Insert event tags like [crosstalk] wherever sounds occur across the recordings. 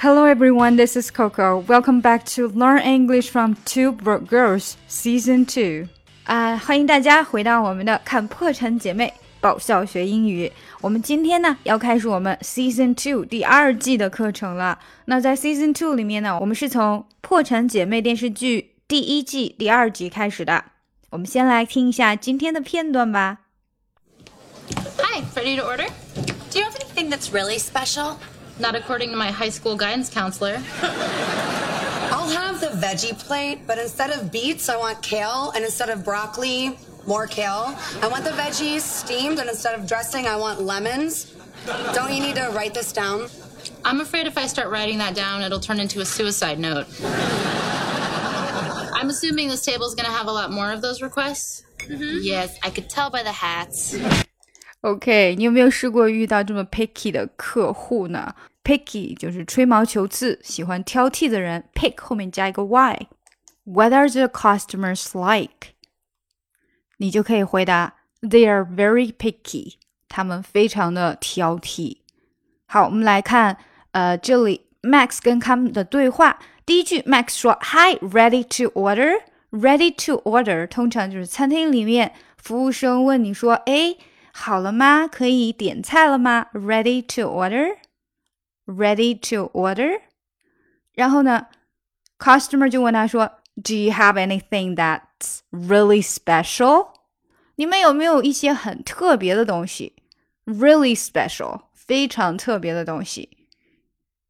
Hello everyone, this is Coco. Welcome back to Learn English from Two Girls Season Two. 啊，欢迎大家回到我们的看破产姐妹爆笑学英语。我们今天呢要开始我们 Season Two 第二季的课程了。那在 Season Two 里面呢，我们是从破产姐妹电视剧第一季第二集开始的。我们先来听一下今天的片段吧。Hi, ready to order? Do you have anything that's really special? Not according to my high school guidance counselor. [laughs] I'll have the veggie plate, but instead of beets, I want kale, and instead of broccoli, more kale. I want the veggies steamed, and instead of dressing, I want lemons. Don't you need to write this down? I'm afraid if I start writing that down, it'll turn into a suicide note. [laughs] I'm assuming this table's going to have a lot more of those requests. Mm-hmm. Yes, I could tell by the hats. OK，你有没有试过遇到这么 picky 的客户呢？Picky 就是吹毛求疵、喜欢挑剔的人。Pick 后面加一个 y。What are the customers like？你就可以回答 They are very picky。他们非常的挑剔。好，我们来看，呃，这里 Max 跟他们的对话。第一句，Max 说：“Hi，ready to order？Ready to order，通常就是餐厅里面服务生问你说：‘哎。’ 好了吗？可以点菜了吗？Ready to order? Ready to order? 然后呢，customer 就问他说：“Do you have anything that's really special？” 你们有没有一些很特别的东西？Really special，非常特别的东西。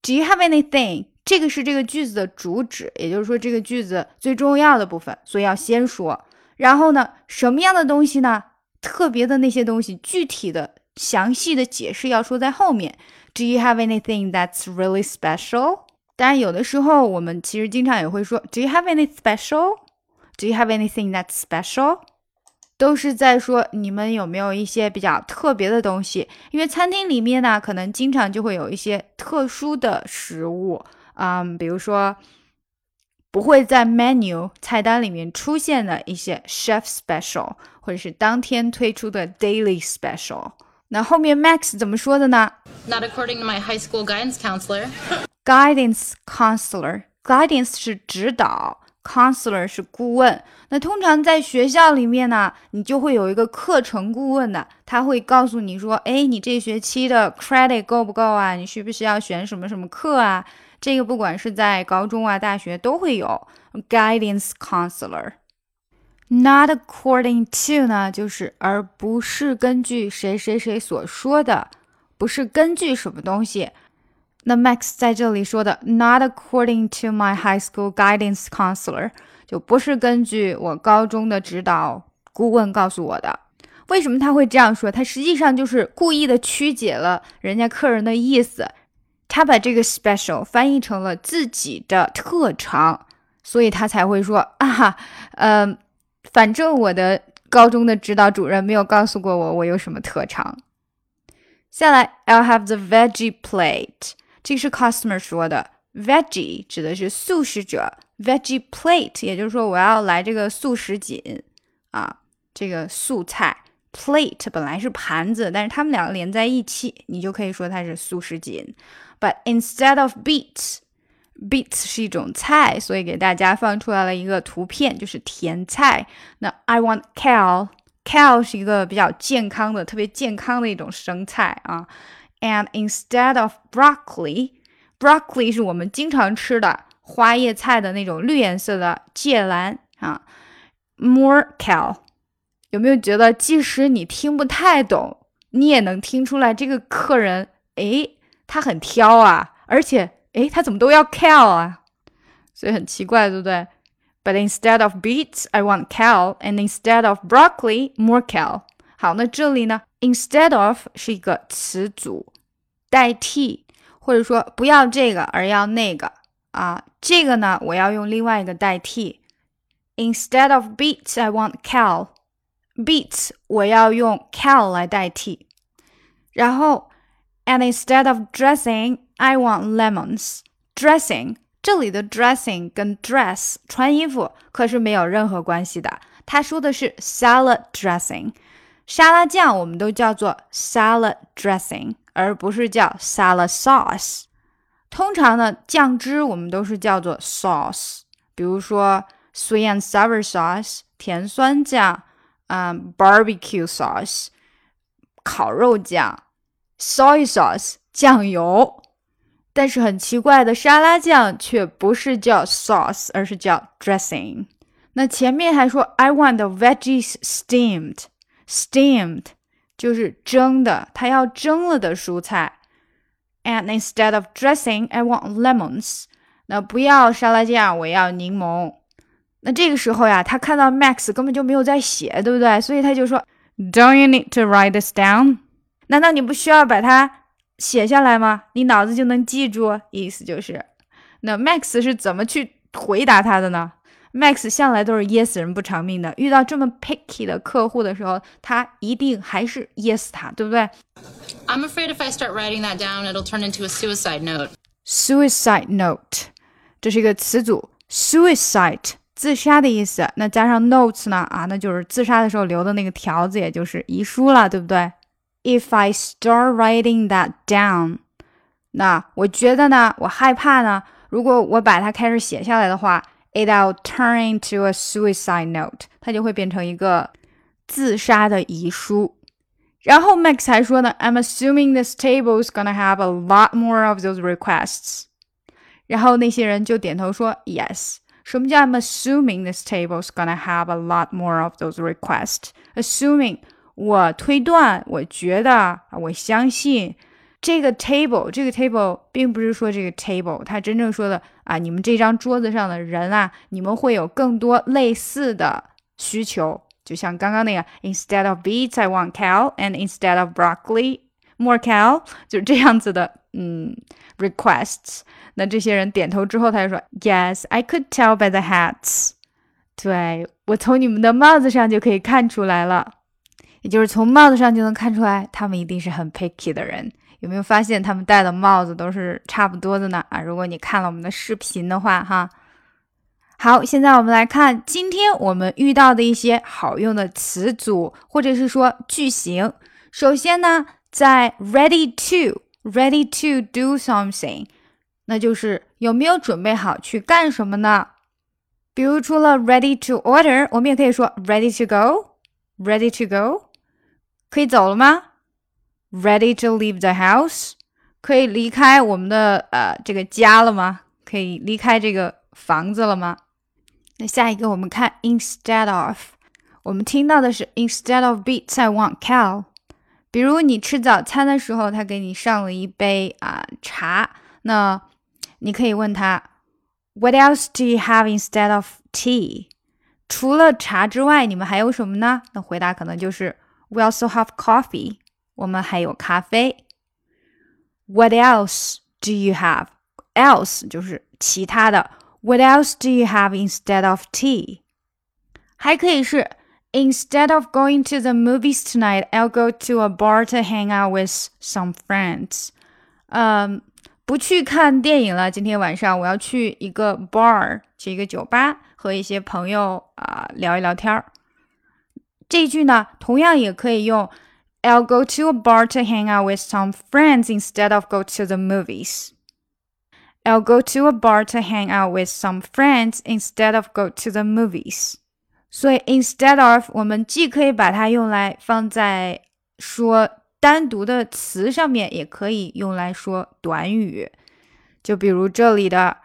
Do you have anything？这个是这个句子的主旨，也就是说这个句子最重要的部分，所以要先说。然后呢，什么样的东西呢？ 特别的那些东西，具体的、详细的解释要说在后面。Do you have anything that's really special？当然，有的时候我们其实经常也会说，Do you have any special？Do you have anything that's special？都是在说你们有没有一些比较特别的东西。因为餐厅里面呢，可能经常就会有一些特殊的食物，嗯，比如说。不会在 menu 菜单里面出现的一些 chef special，或者是当天推出的 daily special。那后面 Max 怎么说的呢？Not according to my high school guidance counselor. Guidance counselor. Guidance 是指导，counselor 是顾问。那通常在学校里面呢，你就会有一个课程顾问的，他会告诉你说，哎，你这学期的 credit 够不够啊？你需不需要选什么什么课啊？这个不管是在高中啊、大学都会有 guidance counselor。Not according to 呢，就是而不是根据谁谁谁所说的，不是根据什么东西。那 Max 在这里说的 Not according to my high school guidance counselor，就不是根据我高中的指导顾问告诉我的。为什么他会这样说？他实际上就是故意的曲解了人家客人的意思。他把这个 special 翻译成了自己的特长，所以他才会说啊，呃，反正我的高中的指导主任没有告诉过我我有什么特长。下来，I'll have the veggie plate，这是 customer 说的，veggie 指的是素食者，veggie plate 也就是说我要来这个素食锦。啊，这个素菜。Plate 本来是盘子，但是它们两个连在一起，你就可以说它是素食锦。But instead of beets, beets 是一种菜，所以给大家放出来了一个图片，就是甜菜。那 I want kale, kale 是一个比较健康的、特别健康的一种生菜啊。And instead of broccoli, broccoli 是我们经常吃的花叶菜的那种绿颜色的芥蓝啊。More kale，有没有觉得即使你听不太懂，你也能听出来这个客人诶？他很挑啊，而且，诶，他怎么都要 kale 啊？所以很奇怪，对不对？But instead of beets, I want kale, and instead of broccoli, more kale。好，那这里呢，instead of 是一个词组，代替，或者说不要这个而要那个啊。这个呢，我要用另外一个代替。Instead of beets, I want kale. Beets 我要用 kale 来代替，然后。 And instead of dressing, I want lemons. Dressing 这里的 dressing 跟 dress 穿衣服可是没有任何关系的。他说的是 salad dressing，沙拉酱我们都叫做 salad dressing，而不是叫 salad sauce。 通常呢，酱汁我们都是叫做 sauce，比如说 sweet and sour sauce 甜酸酱，嗯，barbecue sauce 烤肉酱 ，soy sauce 酱油。但是很奇怪的，沙拉酱却不是叫 sauce，而是叫 dressing。那前面还说 I want the veggies steamed，steamed 就是蒸的，它要蒸了的蔬菜。And instead of dressing, I want lemons。那不要沙拉酱，我要柠檬。那这个时候呀，他看到 Max 根本就没有在写，对不对？所以他就说，Don't you need to write this down？ 难道你不需要把它写下来吗？你脑子就能记住？意思就是，那 Max 是怎么去回答他的呢？Max 向来都是噎死人不偿命的，遇到这么 picky 的客户的时候，他一定还是噎死他，对不对？I'm afraid if I start writing that down, it'll turn into a suicide note. Suicide note，这是一个词组，suicide 自杀的意思。那加上 notes 呢？啊，那就是自杀的时候留的那个条子，也就是遗书了，对不对 ？If I start writing that down，那我觉得呢，我害怕呢，如果我把它开始写下来的话。it'll turn into a suicide note，它就会变成一个自杀的遗书。然后 Max 还说呢，I'm assuming this table is gonna have a lot more of those requests。然后那些人就点头说 yes。什么叫 I'm assuming this table is gonna have a lot more of those requests？Assuming 我推断，我觉得，我相信。这个 table，这个 table 并不是说这个 table，它真正说的啊，你们这张桌子上的人啊，你们会有更多类似的需求，就像刚刚那个 instead of beets I want kale，and instead of broccoli more kale，就是这样子的，嗯，requests。那这些人点头之后，他就说，Yes, I could tell by the hats。对我从你们的帽子上就可以看出来了，也就是从帽子上就能看出来，他们一定是很 picky 的人。有没有发现他们戴的帽子都是差不多的呢？啊，如果你看了我们的视频的话，哈。好，现在我们来看今天我们遇到的一些好用的词组或者是说句型。首先呢，在 ready to，ready to do something，那就是有没有准备好去干什么呢？比如除了 ready to order，我们也可以说 ready to go，ready to go，可以走了吗？Ready to leave the house？可以离开我们的呃这个家了吗？可以离开这个房子了吗？那下一个我们看 instead of，我们听到的是 instead of beats I want cow。比如你吃早餐的时候，他给你上了一杯啊茶，那你可以问他 What else do you have instead of tea？除了茶之外，你们还有什么呢？那回答可能就是 We also have coffee。我们还有咖啡。What else do you have? Else 就是其他的。What else do you have instead of tea? 还可以是 Instead of going to the movies tonight, I'll go to a bar to hang out with some friends. 嗯，不去看电影了。今天晚上我要去一个 bar，去一个酒吧，和一些朋友啊聊一聊天儿。 这句呢，同样也可以用 I'll go to a bar to hang out with some friends instead of go to the movies. I'll go to a bar to hang out with some friends instead of go to the movies. 所以 instead of 我们既可以把它用来放在说单独的词上面，也可以用来说短语。就比如这里的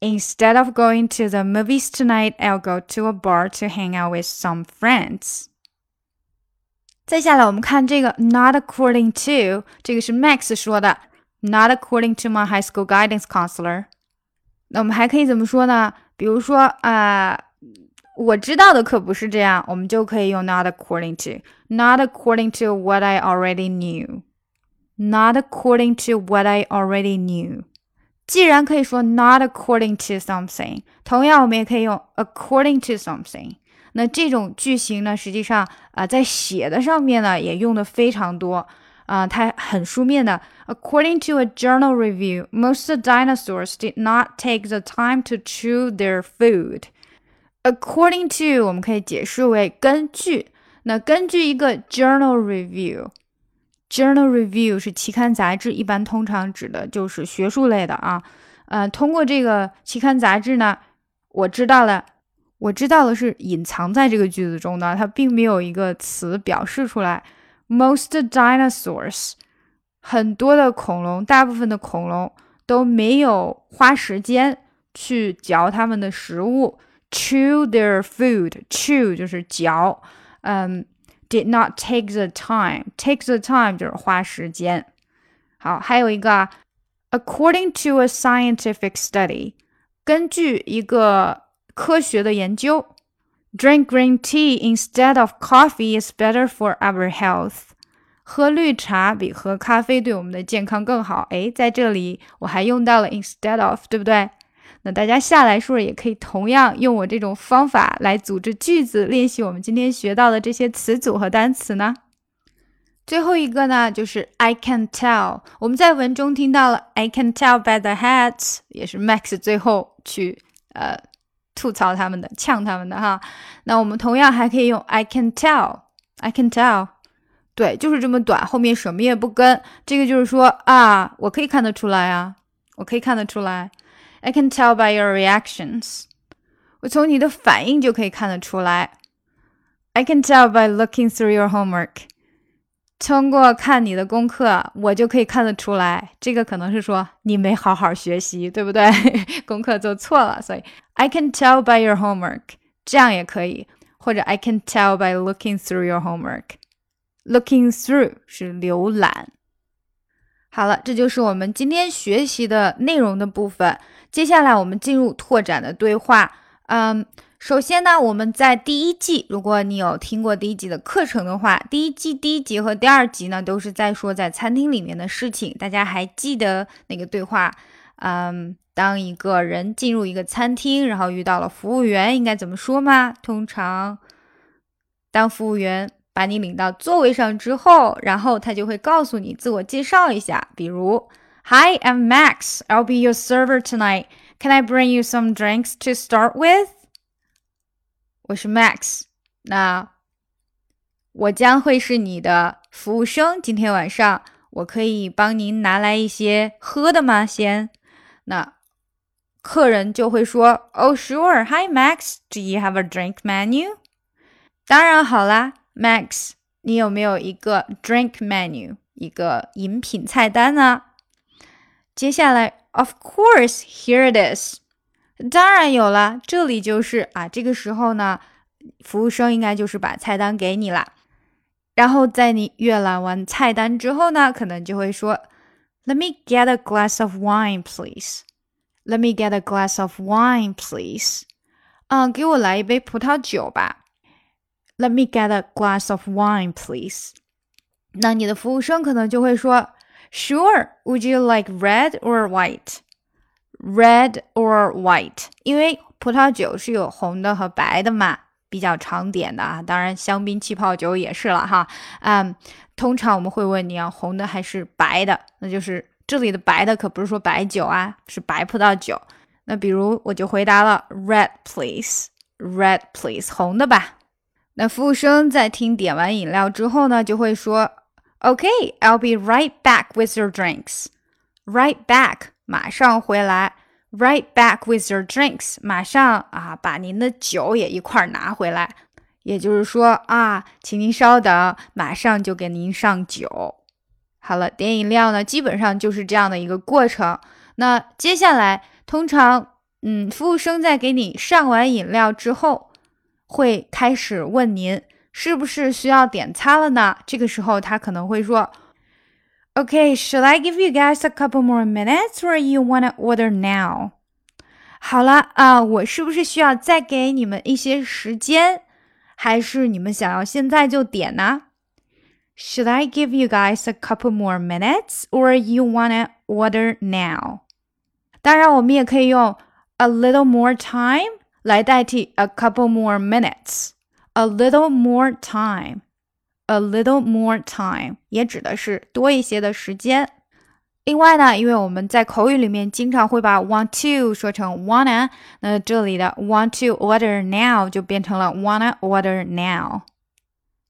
Instead of going to the movies tonight, I'll go to a bar to hang out with some friends. 再下来，我们看这个 not according to，这个是 Max 说的，not according to my high school guidance counselor。那我们还可以怎么说呢？比如说啊、呃，我知道的可不是这样，我们就可以用 not according to，not according to what I already knew，not according to what I already knew。 既然可以说 not according to something，同样我们也可以用 according to something。那这种句型呢，实际上啊，在写的上面呢，也用的非常多啊，它很书面的。According to a journal review, most dinosaurs did not take the time to chew their food. According to 我们可以解释为根据，那根据一个 journal review， Journal review 是期刊杂志，一般通常指的就是学术类的啊。呃，通过这个期刊杂志呢，我知道了，我知道了是隐藏在这个句子中的，它并没有一个词表示出来。Most dinosaurs，很多的恐龙，大部分的恐龙都没有花时间去嚼它们的食物，chew their food，chew 就是嚼，嗯。Did not take the time. Take the time 就是花时间。好，还有一个，according to a scientific study，根据一个科学的研究，drink green tea instead of coffee is better for our health。喝绿茶比喝咖啡对我们的健康更好。诶，在这里我还用到了 instead of，对不对？ 那大家下来是不是也可以同样用我这种方法来组织句子，练习我们今天学到的这些词组和单词呢。最后一个呢，就是 I can tell。我们在文中听到了 I can tell by the hats，也是 Max 最后去呃吐槽他们的、呛他们的哈。那我们同样还可以用 I can tell，I can tell，对，就是这么短，后面什么也不跟。这个就是说啊，我可以看得出来啊，我可以看得出来。I can tell by your reactions. 我从你的反应就可以看得出来。I can tell by looking through your homework. 通过看你的功课，我就可以看得出来。这个可能是说你没好好学习，对不对？功课做错了，所以 [laughs] I can tell by your homework，这样也可以。或者 I can tell by looking through your homework。Looking through 是浏览。 好了，这就是我们今天学习的内容的部分。接下来我们进入拓展的对话。嗯，首先呢，我们在第一季，如果你有听过第一季的课程的话，第一季第一集和第二集呢，都是在说在餐厅里面的事情。大家还记得那个对话？嗯，当一个人进入一个餐厅，然后遇到了服务员，应该怎么说吗？通常，当服务员把你领到座位上之后，然后他就会告诉你自我介绍一下，比如。Hi, I'm Max. I'll be your server tonight. Can I bring you some drinks to start with? 我是 Max，那我将会是你的服务生。今天晚上我可以帮您拿来一些喝的吗？先，那客人就会说：“Oh, sure. Hi, Max. Do you have a drink menu？” 当然好啦，Max，你有没有一个 drink menu，一个饮品菜单呢？接下来，Of course, here it is。当然有了，这里就是啊。这个时候呢，服务生应该就是把菜单给你了。然后在你阅览完菜单之后呢，可能就会说，Let me get a glass of wine, please. Let me get a glass of wine, please. 嗯，给我来一杯葡萄酒吧。Let me get a glass of wine, please. 那你的服务生可能就会说。Sure. Would you like red or white? Red or white? 因为葡萄酒是有红的和白的嘛，比较常点的啊。当然，香槟气泡酒也是了哈。嗯，通常我们会问你啊，红的还是白的？那就是这里的白的可不是说白酒啊，是白葡萄酒。那比如我就回答了 red please, red please，红的吧。那服务生在听点完饮料之后呢，就会说。Okay, I'll be right back with your drinks. Right back，马上回来。Right back with your drinks，马上啊，把您的酒也一块拿回来。也就是说啊，请您稍等，马上就给您上酒。好了，点饮料呢，基本上就是这样的一个过程。那接下来，通常，嗯，服务生在给你上完饮料之后，会开始问您。是不是需要点餐了呢？这个时候他可能会说：“Okay, should I give you guys a couple more minutes, or you wanna order now？” 好了啊，我是不是需要再给你们一些时间，还是你们想要现在就点呢？Should I give you guys a couple more minutes, or you wanna order now？当然，我们也可以用 a little more time 来代替 a couple more minutes。a little more time, a little more time 也指的是多一些的时间。另外呢，因为我们在口语里面经常会把 want to 说成 wanna，那这里的 want to order now 就变成了 wanna order now。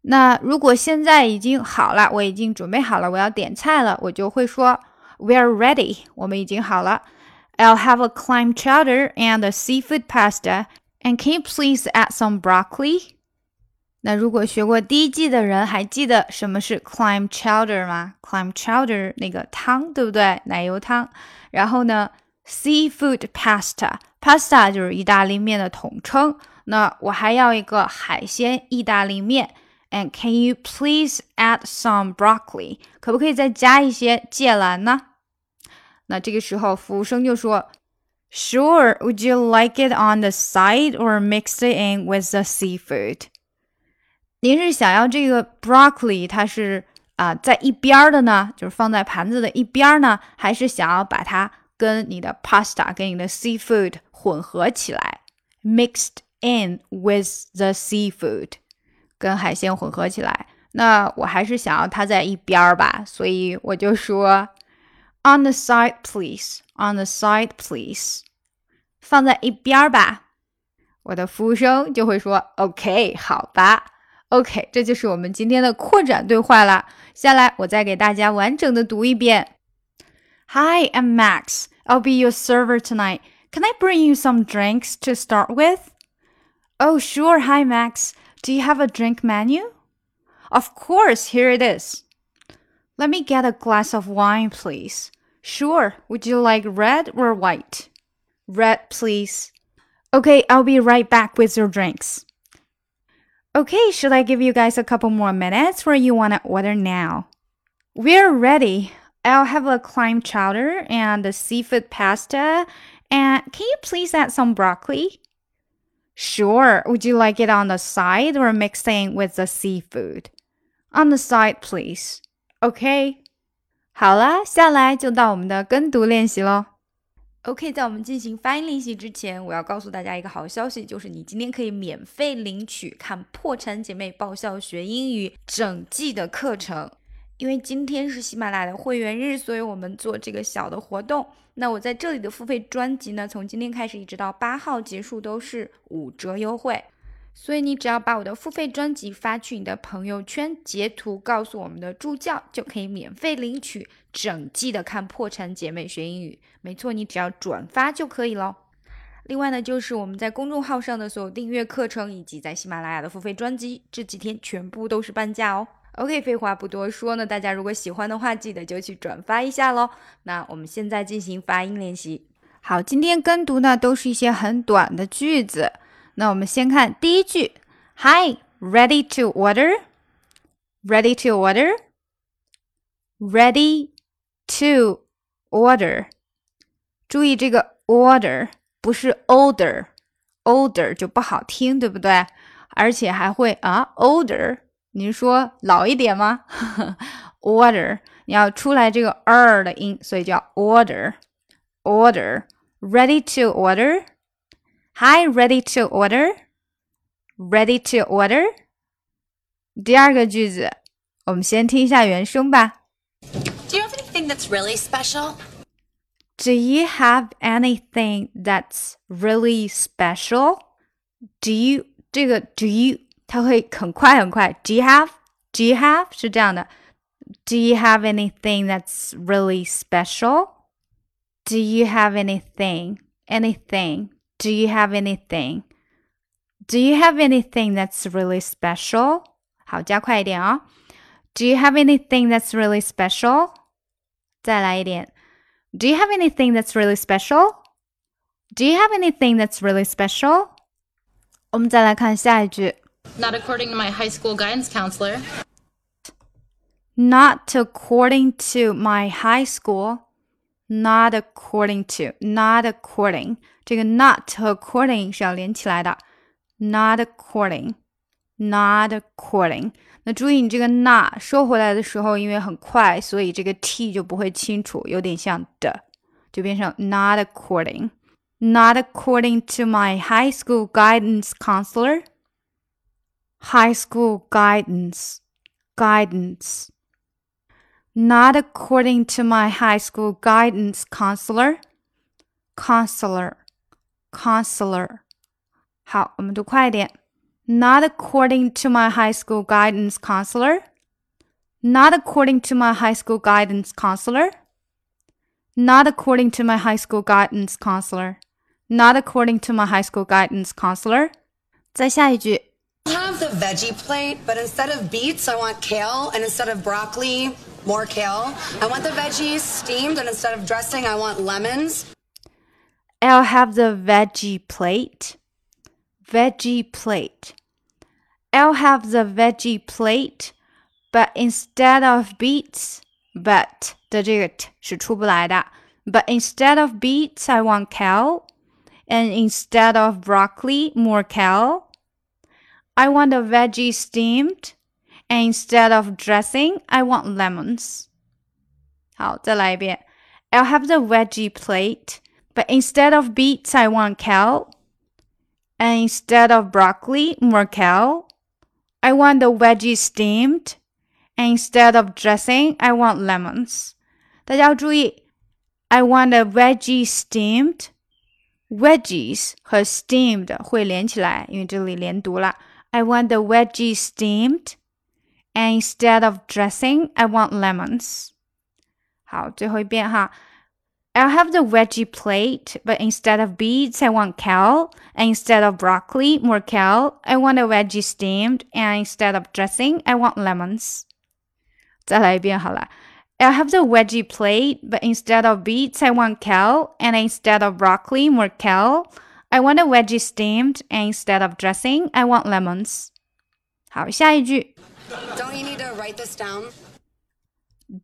那如果现在已经好了，我已经准备好了，我要点菜了，我就会说 We're ready，我们已经好了。 I'll have a clam chowder and a seafood pasta. And can you please add some broccoli? 那如果学过第一季的人还记得什么是 clam chowder 吗？clam chowder 那个汤，对不对？奶油汤。然后呢，seafood pasta，pasta 就是意大利面的统称。那我还要一个海鲜意大利面。And can you please add some broccoli？可不可以再加一些芥蓝呢？ 那这个时候服务生就说：“Sure, would you like it on the side or mix it in with the seafood？” 您是想要这个 broccoli 它是啊、呃、在一边儿的呢，就是放在盘子的一边儿呢，还是想要把它跟你的 pasta 跟你的 seafood 混合起来，mixed in with the seafood，跟海鲜混合起来？那我还是想要它在一边儿吧，所以我就说。 On the side, please. On the side, please. 放在一边儿吧。我的服务生就会说：“OK，好吧。”OK，这就是我们今天的扩展对话啦。下来我再给大家完整的读一遍。Hi, I'm Max. I'll be your server tonight. Can I bring you some drinks to start with? Oh, sure. Hi, Max. Do you have a drink menu? Of course. Here it is. Let me get a glass of wine, please. Sure. Would you like red or white? Red, please. Okay, I'll be right back with your drinks. Okay, should I give you guys a couple more minutes or you want to order now? We're ready. I'll have a clam chowder and a seafood pasta. And can you please add some broccoli? Sure. Would you like it on the side or mixed in with the seafood? On the side, please. OK，好啦，下来就到我们的跟读练习喽。OK，在我们进行发音练习之前，我要告诉大家一个好消息，就是你今天可以免费领取看《破产姐妹爆笑学英语》整季的课程。因为今天是喜马拉雅的会员日，所以我们做这个小的活动。那我在这里的付费专辑呢，从今天开始一直到八号结束都是五折优惠。所以你只要把我的付费专辑发去你的朋友圈，截图告诉我们的助教，就可以免费领取整季的《看破产姐妹学英语》。没错，你只要转发就可以喽。另外呢，就是我们在公众号上的所有订阅课程，以及在喜马拉雅的付费专辑，这几天全部都是半价哦。OK，废话不多说呢，大家如果喜欢的话，记得就去转发一下喽。那我们现在进行发音练习。好，今天跟读呢都是一些很短的句子。那我们先看第一句，Hi, ready to order? Ready to order? Ready to order. 注意这个 order 不是 older，older 就不好听，对不对？而且还会啊 older，您说老一点吗？order [laughs] 你要出来这个 er 的音，所以叫 order。order ready to order。 Hi, ready to order? Ready to order? 第二个句子，我们先听一下原声吧。 Do you have anything that's really special? Do you have anything that's really special? Do you 这个 do you 它会很快很快。Do you have? Do you have 是这样的。Do you have anything that's really special? Do you have anything? Anything? Do you have anything? Do you have anything that's really special? 好，加快一点啊、哦。Do you have anything that's really special? 再来一点。Do you have anything that's really special? Do you have anything that's really special? 我们再来看下一句。 Not according to my high school guidance counselor. Not according to my high school. Not according to. Not according. 这个 not 和 according 是要连起来的。Not according. Not according. 那注意，你这个 not 收回来的时候，因为很快，所以这个 t 就不会清楚，有点像的，就变成 not according. Not according to my high school guidance counselor. High school guidance. Guidance. Not according to my high school guidance counselor. Counselor. Counselor. 好，我们读快一点。 Not according to my high school guidance counselor. Not according to my high school guidance counselor. Not according to my high school guidance counselor. Not according to my high school guidance counselor. 再下一句 I'll have the veggie plate, but instead of beets, I want kale, and instead of broccoli, more kale. I want the veggies steamed, and instead of dressing, I want lemons. I'll have the veggie plate. Veggie plate. I'll have the veggie plate, but instead of beets, but 的这个 t 是出不来的。But instead of beets, I want kale, and instead of broccoli, more kale. I want the veggie steamed, and instead of dressing, I want lemons. 好，再来一遍。I'll have the veggie plate, but instead of beets, I want kale. And instead of broccoli, more kale. I want the veggie steamed. And instead of dressing, I want lemons. 大家要注意，I want the veggie steamed. Veggies 和 steamed 会连起来，因为这里连读了。I want the veggie steamed. And instead of dressing, I want lemons. 好，最后一遍哈。 I'll have the veggie plate, but instead of beets, I want kale. And instead of broccoli, more kale. I want a veggie steamed. And instead of dressing, I want lemons. 再来一遍好了。I'll have the veggie plate, but instead of beets, I want kale. And instead of broccoli, more kale. I want a veggie steamed. And instead of dressing, I want lemons. 好，下一句。 Don't you need to write this down?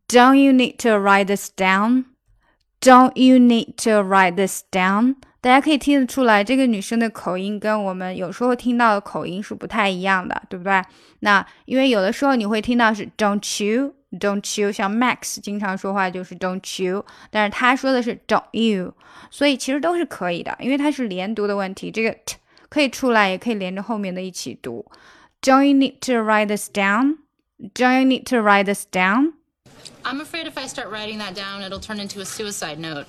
Don't you need to write this down? Don't you need to write this down? 大家可以听得出来，这个女生的口音跟我们有时候听到的口音是不太一样的，对不对？那因为有的时候你会听到是 Don't you, Don't you，像 Max 经常说话就是 Don't you，但是他说的是 Don't you，所以其实都是可以的，因为它是连读的问题，这个 t 可以出来，也可以连着后面的一起读。Don't you need to write this down? Don't you need to write this down? I'm afraid if I start writing that down, it'll turn into a suicide note.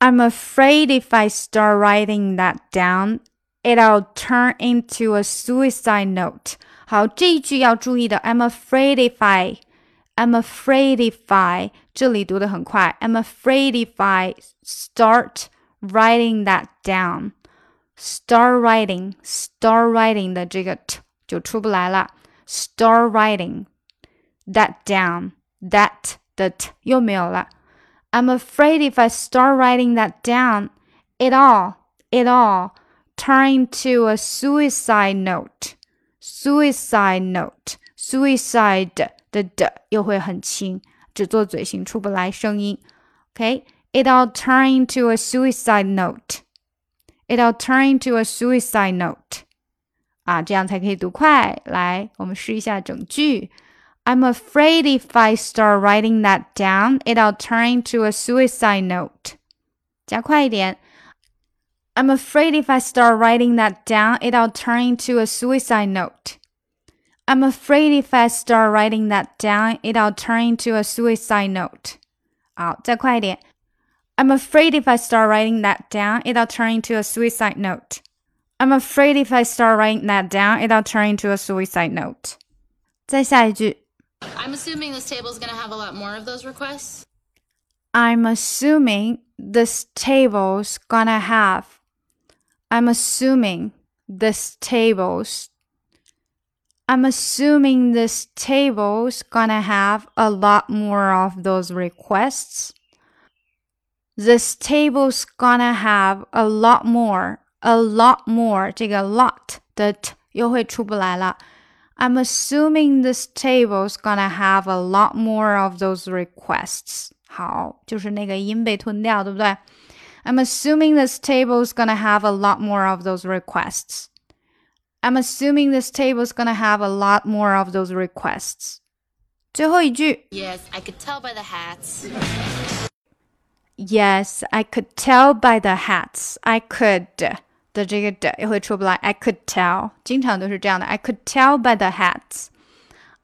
I'm afraid if I start writing that down, it'll turn into a suicide note. 好，这一句要注意的。I'm afraid if I, I'm afraid if I，这里读的很快。I'm afraid if I start writing that down. Start writing, start writing 的这个 t 就出不来了。Start writing that down, that 的 t 又没有了。I'm afraid if I start writing that down, it all, it all turn into a suicide note. Suicide note, suicide 的的又会很轻，只做嘴型出不来声音。Okay, it all turn into a suicide note. It all turn into a suicide note. 啊，这样才可以读快。来，我们试一下整句。 I'm afraid if I start writing that down, it'll turn into a suicide note. 加快一点。I'm afraid if I start writing that down, it'll turn into a suicide note. I'm afraid if I start writing that down, it'll turn into a suicide note. 好，再快一点。I'm afraid if I start writing that down, it'll turn into a suicide note. I'm afraid if I start writing that down, it'll turn into a suicide note. 再下一句。 I'm assuming this table's gonna have a lot more of those requests. I'm assuming this table's gonna have. I'm assuming this table's. I'm assuming this table's gonna have a lot more of those requests. This table's gonna have a lot more, a lot more. 这个 lot 的 t 又会出不来了。 I'm assuming this table's gonna have a lot more of those requests. 好，就是那个音被吞掉，对不对？I'm assuming this table's gonna have a lot more of those requests. I'm assuming this table's gonna have a lot more of those requests. 最后一句 Yes, I could tell by the hats. Yes, I could tell by the hats. I could 的这个的也会出不来。I could tell，经常都是这样的。I could tell by the hats.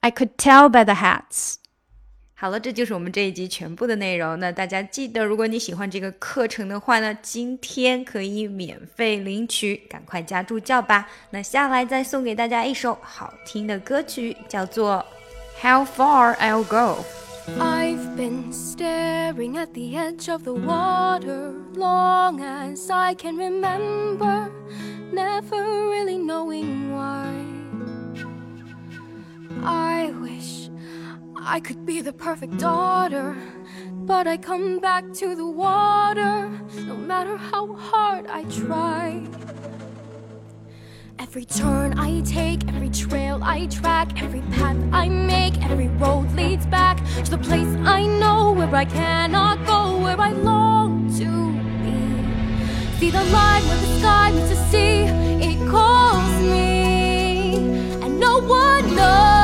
I could tell by the hats. 好了，这就是我们这一集全部的内容。那大家记得，如果你喜欢这个课程的话呢，今天可以免费领取，赶快加助教吧。那下来再送给大家一首好听的歌曲，叫做《How Far I'll Go》。I've been staring at the edge of the water long as I can remember, never really knowing why. I wish I could be the perfect daughter, but I come back to the water no matter how hard I try. Every turn I take, every trail I track, every path I make, every road leads back to the place I know where I cannot go, where I long to be. See the line where the sky meets the sea, it calls me, and no one knows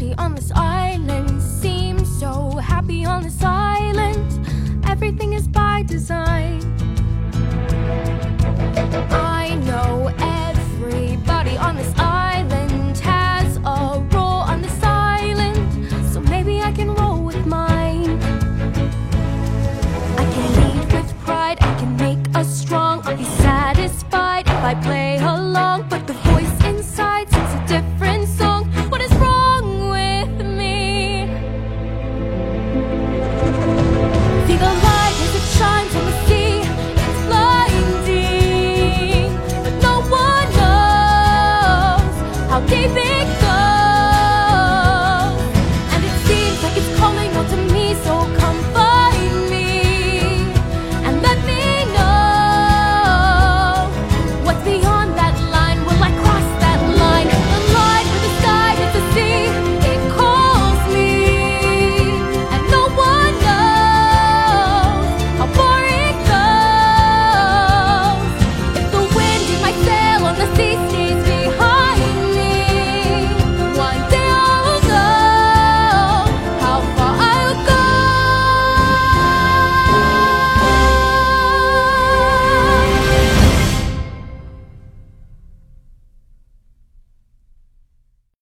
everybody on this island